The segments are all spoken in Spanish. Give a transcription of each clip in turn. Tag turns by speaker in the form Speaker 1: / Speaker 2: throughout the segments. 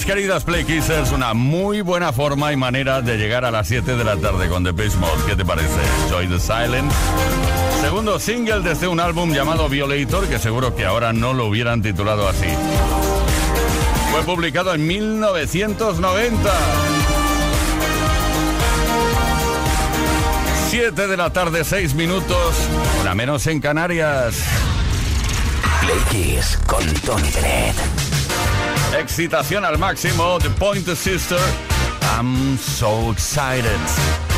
Speaker 1: Queridas Play Kissers, una muy buena forma y manera de llegar a las 7 de la tarde con The Beast Mode. ¿Qué te parece? Joy the Silence. Segundo single desde un álbum llamado Violator, que seguro que ahora no lo hubieran titulado así. Fue publicado en 1990. 7 de la tarde, 6 minutos, la menos en Canarias.
Speaker 2: Play Kiss con Tony Bennett.
Speaker 1: Excitación al máximo. The Pointer Sister. I'm so excited.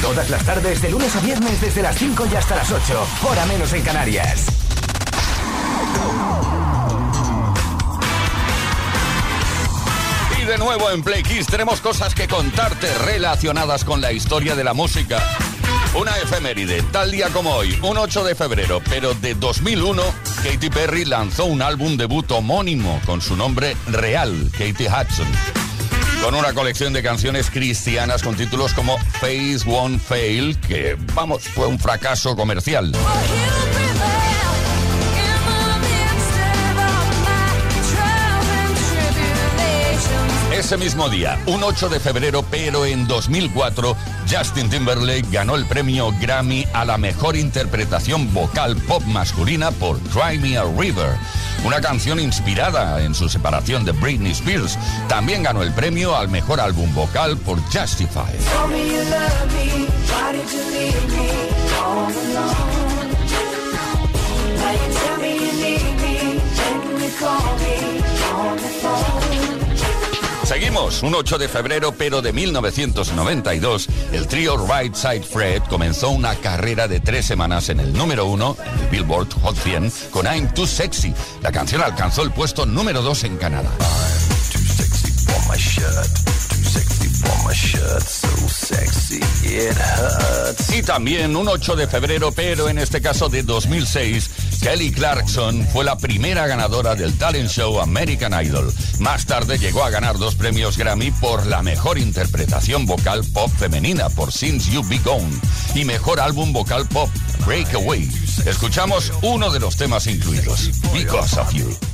Speaker 2: Todas las tardes, de lunes a viernes, desde las 5 y hasta las 8, hora menos en Canarias.
Speaker 1: Y de nuevo en Play Kiss tenemos cosas que contarte relacionadas con la historia de la música. Una efeméride, tal día como hoy, un 8 de febrero, pero de 2001, Katy Perry lanzó un álbum debut homónimo con su nombre real, Katy Hudson. Con una colección de canciones cristianas con títulos como Face Won't Fail, que, vamos, fue un fracaso comercial. Ese mismo día, un 8 de febrero, pero en 2004, Justin Timberlake ganó el premio Grammy a la mejor interpretación vocal pop masculina por Cry Me a River, una canción inspirada en su separación de Britney Spears. También ganó el premio al mejor álbum vocal por Justify. Seguimos, un 8 de febrero, pero de 1992, el trío Right Side Fred comenzó una carrera de tres semanas en el número uno, el Billboard Hot 100, con I'm Too Sexy. La canción alcanzó el puesto número 2 en Canadá. Y también un 8 de febrero, pero en este caso de 2006, Kelly Clarkson fue la primera ganadora del talent show American Idol. Más tarde llegó a ganar dos premios Grammy por la mejor interpretación vocal pop femenina por Since You Be Gone y mejor álbum vocal pop Breakaway. Escuchamos uno de los temas incluidos, Because of You.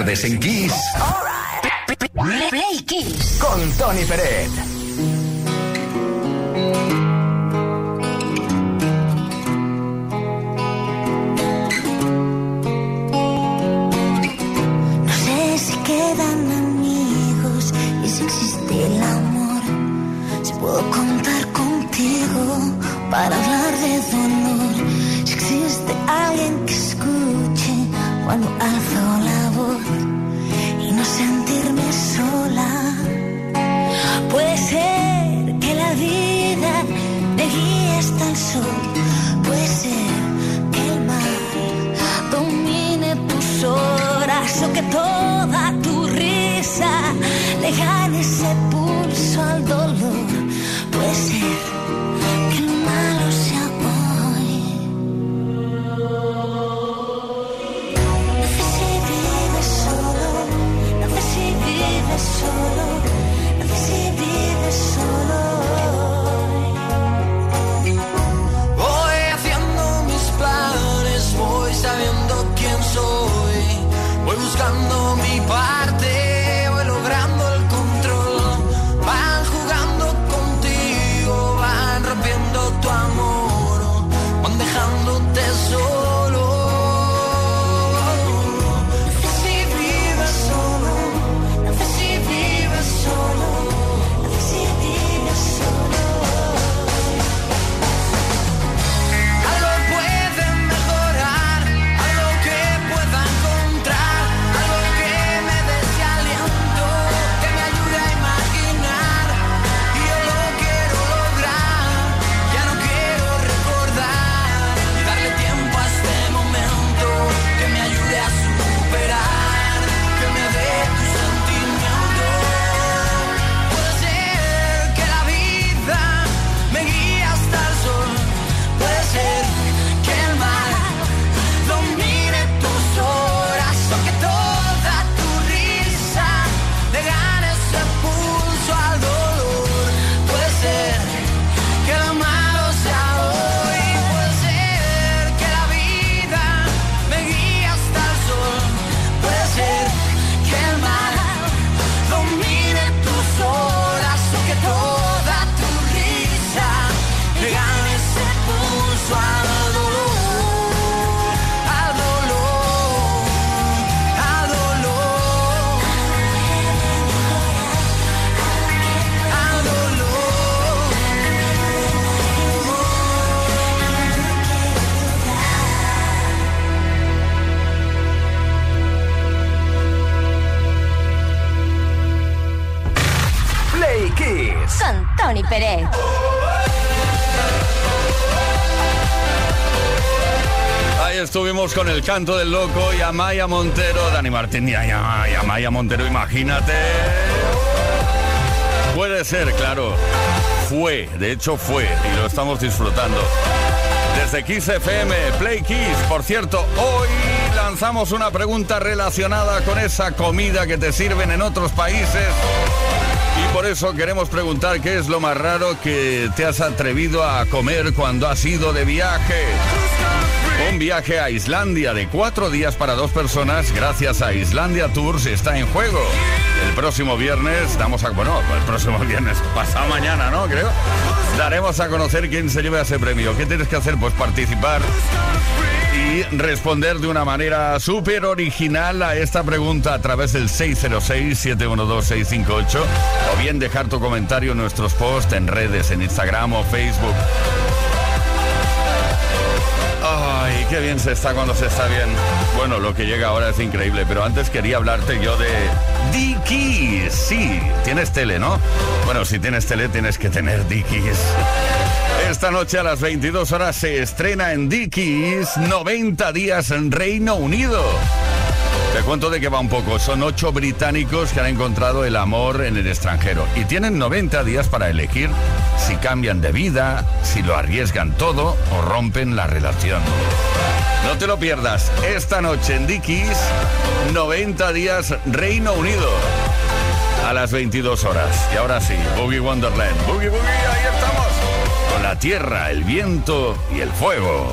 Speaker 2: Tardes en Kiss.
Speaker 3: Play Kiss.
Speaker 2: Con Tony Peret.
Speaker 3: Con
Speaker 1: el canto del loco y Amaya Montero, Dani Martín y Amaya Montero, imagínate. Puede ser, claro. Fue, de hecho fue, y lo estamos disfrutando. Desde Kiss FM, Play Kiss. Por cierto, hoy lanzamos una pregunta relacionada con esa comida que te sirven en otros países. Y por eso queremos preguntar qué es lo más raro que te has atrevido a comer cuando has ido de viaje. Un viaje a Islandia de cuatro días para dos personas gracias a Islandia Tours está en juego. El próximo viernes damos a... Bueno, el próximo viernes, pasado mañana, ¿no? Creo. Daremos a conocer quién se lleva ese premio. ¿Qué tienes que hacer? Pues participar y responder de una manera súper original a esta pregunta a través del 606-712-658 o bien dejar tu comentario en nuestros posts en redes, en Instagram o Facebook. Qué bien se está cuando se está bien. Bueno, lo que llega ahora es increíble, pero antes quería hablarte yo de Dickies. Sí, tienes tele, ¿no? Bueno, si tienes tele tienes que tener Dickies. Esta noche a las 22 horas se estrena en Dickies 90 días en Reino Unido. Te cuento de qué va un poco. Son ocho británicos que han encontrado el amor en el extranjero y tienen 90 días para elegir si cambian de vida, si lo arriesgan todo o rompen la relación. No te lo pierdas. Esta noche en Dickies, 90 días Reino Unido. A las 22 horas. Y ahora sí, Boogie Wonderland. Boogie Boogie, ahí estamos. Con la tierra, el viento y el fuego.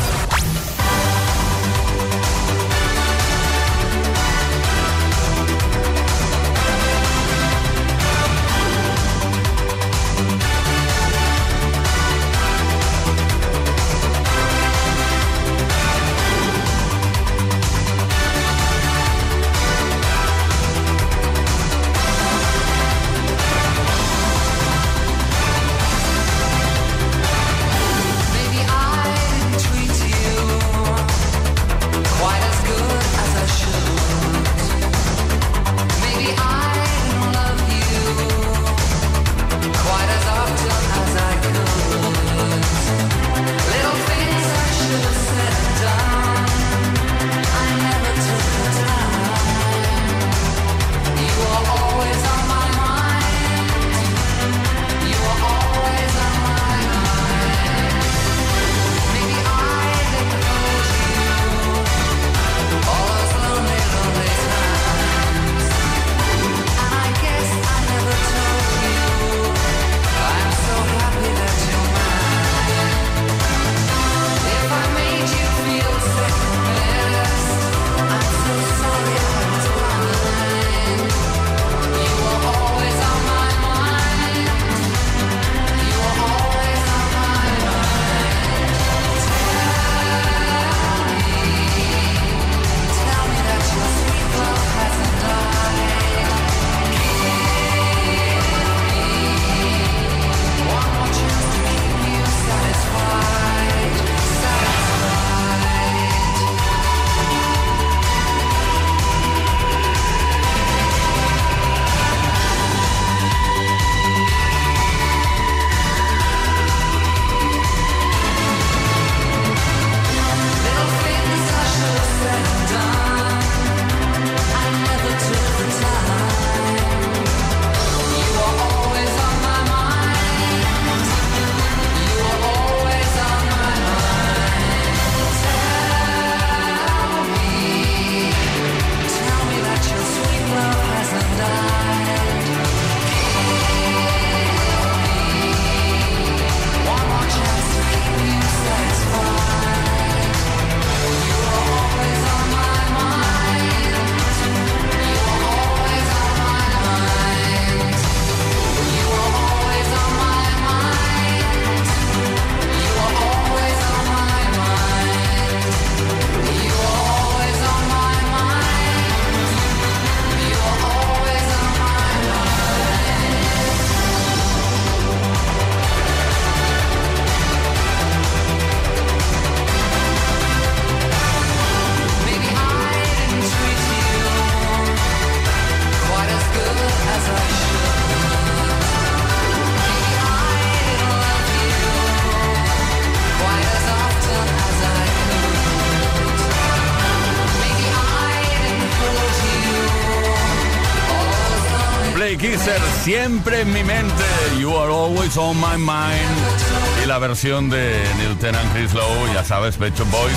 Speaker 1: Kisser, siempre en mi mente. You are always on my mind. Y la versión de Lieutenant Chris Lowe, ya sabes, Pecho Boys.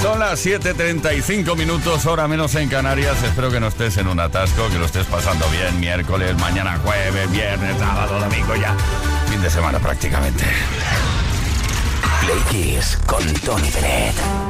Speaker 1: Son las 7.35 minutos, hora menos en Canarias. Espero que no estés en un atasco, que lo estés pasando bien. Miércoles, mañana jueves, viernes, sábado, domingo ya. Fin de semana prácticamente.
Speaker 4: Play Kiss con Tony Bennett.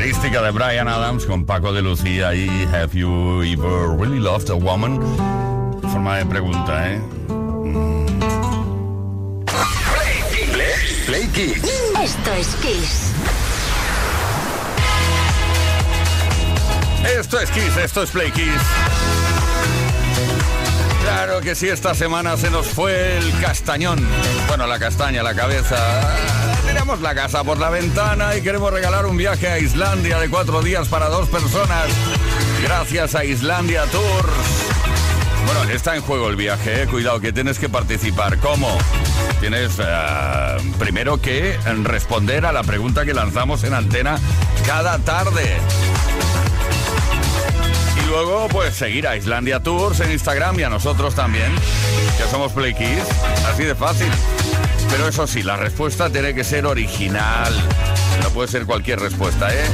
Speaker 1: característica de Brian Adams con Paco de Lucía y Have You Ever Really Loved a Woman? Forma de pregunta, ¿eh?
Speaker 2: Play Kids.
Speaker 3: Esto es Kiss.
Speaker 1: Esto es Kiss, esto es Play Kiss. Claro que sí, esta semana se nos fue el castañón. Bueno, la castaña, la cabeza. La casa por la ventana y queremos regalar un viaje a Islandia de cuatro días para dos personas. Gracias a Islandia Tours. Bueno, está en juego el viaje, eh. cuidado que tienes que participar. ¿Cómo? Tienes eh, primero que responder a la pregunta que lanzamos en antena cada tarde. Y luego, pues seguir a Islandia Tours en Instagram y a nosotros también, que somos Play Kids. Así de fácil. Pero eso sí, la respuesta tiene que ser original. No puede ser cualquier respuesta, ¿eh?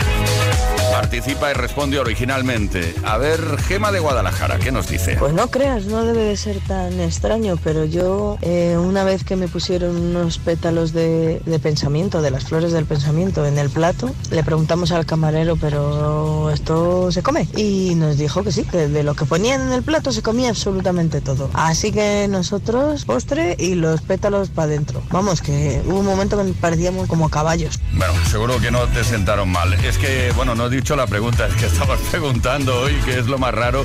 Speaker 1: Participa y responde originalmente. A ver, Gema de Guadalajara, ¿qué nos dice?
Speaker 5: Pues no creas, no debe de ser tan extraño, pero yo eh, una vez que me pusieron unos pétalos de, de pensamiento, de las flores del pensamiento en el plato, le preguntamos al camarero, pero ¿esto se come? Y nos dijo que sí, que de lo que ponían en el plato se comía absolutamente todo. Así que nosotros postre y los pétalos para adentro. Vamos, que hubo un momento que parecíamos como caballos.
Speaker 1: Bueno, seguro que no te sentaron mal. Es que, bueno, no he dicho la pregunta, es que estabas preguntando hoy qué es lo más raro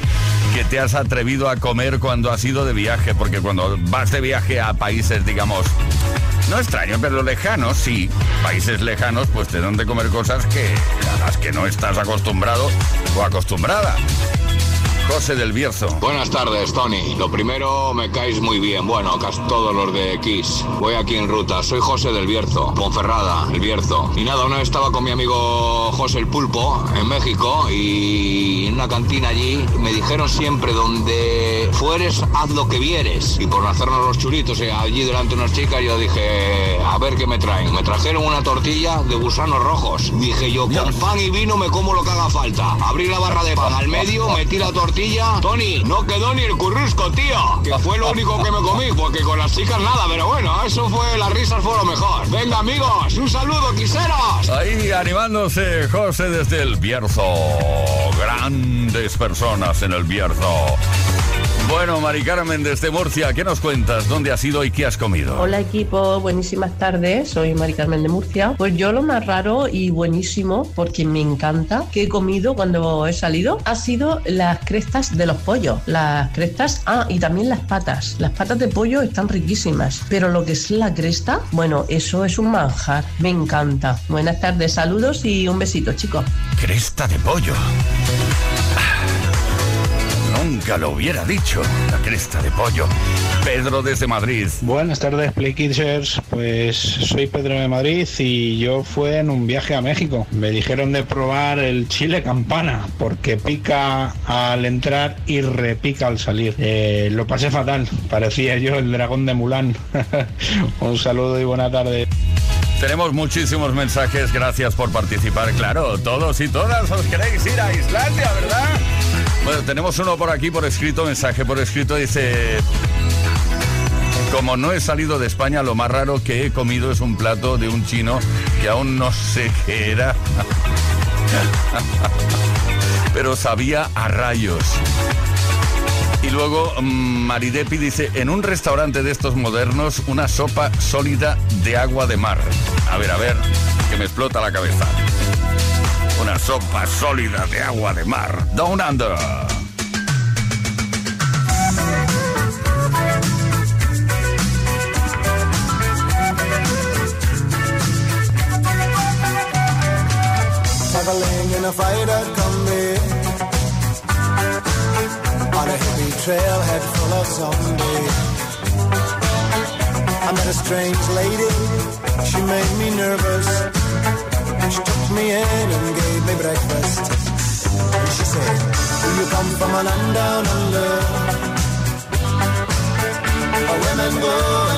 Speaker 1: que te has atrevido a comer cuando has ido de viaje, porque cuando vas de viaje a países, digamos, no extraños, pero lejanos, sí, países lejanos, pues te dan de comer cosas que a las que no estás acostumbrado o acostumbrada. José del Bierzo.
Speaker 6: Buenas tardes, Tony. Lo primero, me caes muy bien. Bueno, casi todos los de Kiss. Voy aquí en ruta. Soy José del Bierzo, Ponferrada, el Bierzo. Y nada, una vez estaba con mi amigo José el Pulpo en México y en una cantina allí me dijeron siempre donde fueres, haz lo que vieres. Y por hacernos los churitos eh, allí delante de unas chicas, yo dije, a ver qué me traen. Me trajeron una tortilla de gusanos rojos. Dije yo, con pan y vino me como lo que haga falta. Abrí la barra de pan al medio, metí la tortilla. Tony, no quedó ni el currusco, tío. Que fue lo único que me comí, porque con las chicas nada, pero bueno, eso fue, las risas fueron mejor. Venga, amigos, un saludo, quiseros.
Speaker 1: Ahí animándose José desde el Bierzo. Grandes personas en el Bierzo. Bueno, Mari Carmen desde Murcia, ¿qué nos cuentas? ¿Dónde has ido y qué has comido?
Speaker 7: Hola equipo, buenísimas tardes, soy Mari Carmen de Murcia. Pues yo lo más raro y buenísimo, porque me encanta, que he comido cuando he salido, ha sido las crestas de los pollos. Las crestas, ah, y también las patas. Las patas de pollo están riquísimas, pero lo que es la cresta, bueno, eso es un manjar, me encanta. Buenas tardes, saludos y un besito chicos.
Speaker 1: Cresta de pollo. Nunca lo hubiera dicho, la cresta de pollo. Pedro desde Madrid.
Speaker 8: Buenas tardes, Play Kidsers. Pues soy Pedro de Madrid y yo fui en un viaje a México. Me dijeron de probar el chile campana porque pica al entrar y repica al salir. Eh, lo pasé fatal, parecía yo el dragón de Mulan. un saludo y buena tarde.
Speaker 1: Tenemos muchísimos mensajes, gracias por participar. Claro, todos y todas os queréis ir a Islandia, ¿verdad? Bueno, tenemos uno por aquí por escrito, mensaje por escrito, dice... Como no he salido de España, lo más raro que he comido es un plato de un chino que aún no sé qué era. Pero sabía a rayos. Y luego mm, Maridepi dice, en un restaurante de estos modernos, una sopa sólida de agua de mar. A ver, a ver, que me explota la cabeza. Una sopa sólida de agua de mar. Down Under.
Speaker 9: traveling in a fighter combi on a hippie trailhead full of zombies. I met a strange lady, she made me nervous. She took me in and gave me breakfast. And she said, Do you come from a land down under? Where women go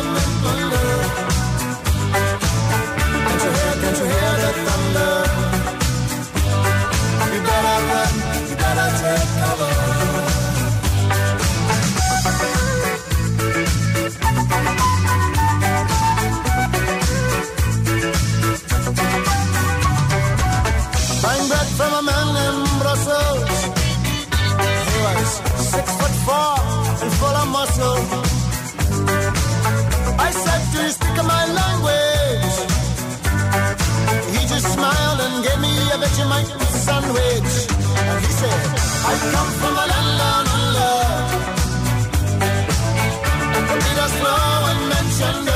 Speaker 10: I said, Do you speak my language? He just smiled and gave me a sandwich. He said, I come from a land down under. And
Speaker 9: mention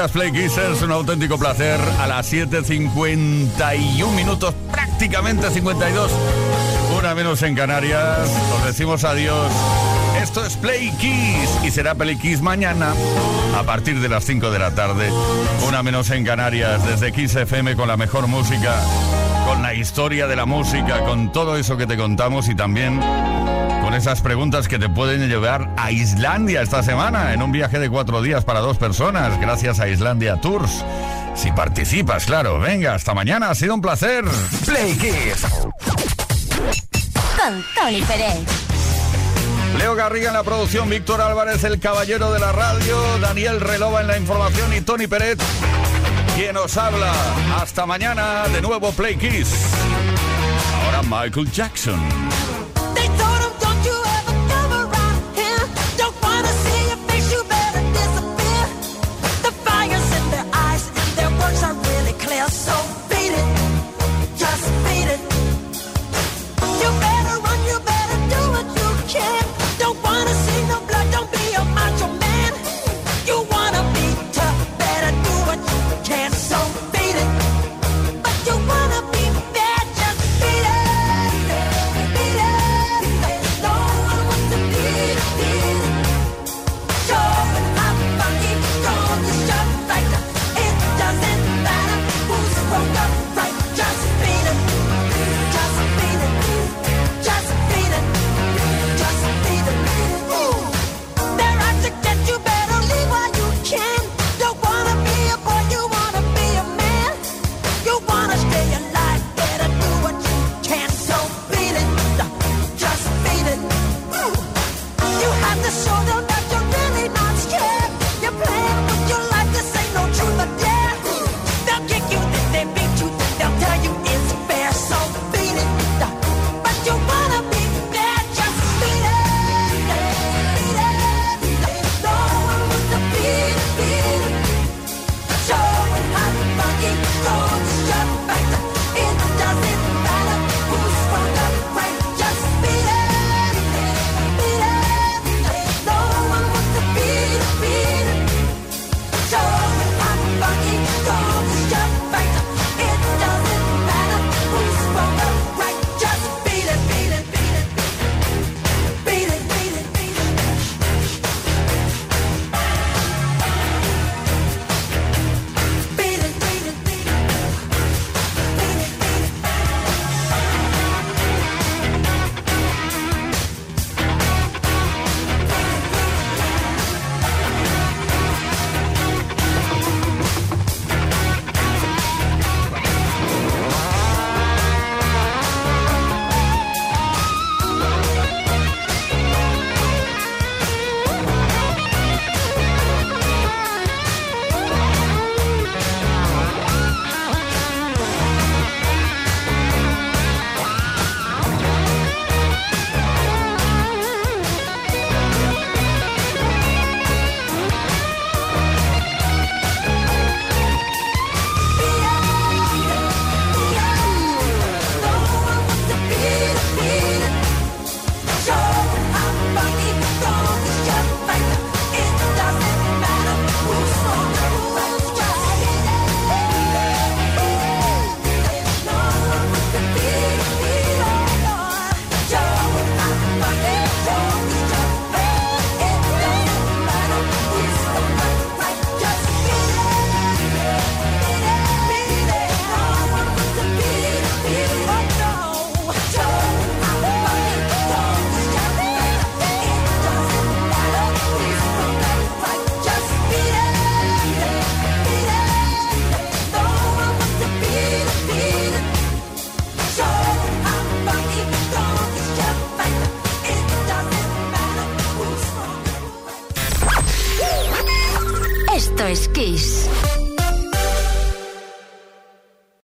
Speaker 11: Bienvenidas Play
Speaker 12: Kissers, un auténtico placer. A las 7.51 minutos, prácticamente 52, una menos en Canarias, os decimos adiós. Esto es Play Kiss y será Play Kiss mañana a partir de las 5 de la tarde, una menos en Canarias, desde Kiss FM con la mejor música la historia de la música, con todo eso que te contamos y también con esas preguntas que te pueden llevar a Islandia esta semana en un viaje de cuatro días para dos personas, gracias a Islandia Tours. Si participas, claro. Venga, hasta mañana. Ha sido un placer.
Speaker 4: Play Kids.
Speaker 13: Con Tony Pérez.
Speaker 12: Leo Garriga en la producción, Víctor Álvarez, el caballero de la radio, Daniel Relova en la información y Tony Pérez quien os habla. Hasta mañana, de nuevo Play Kiss. Ahora Michael Jackson.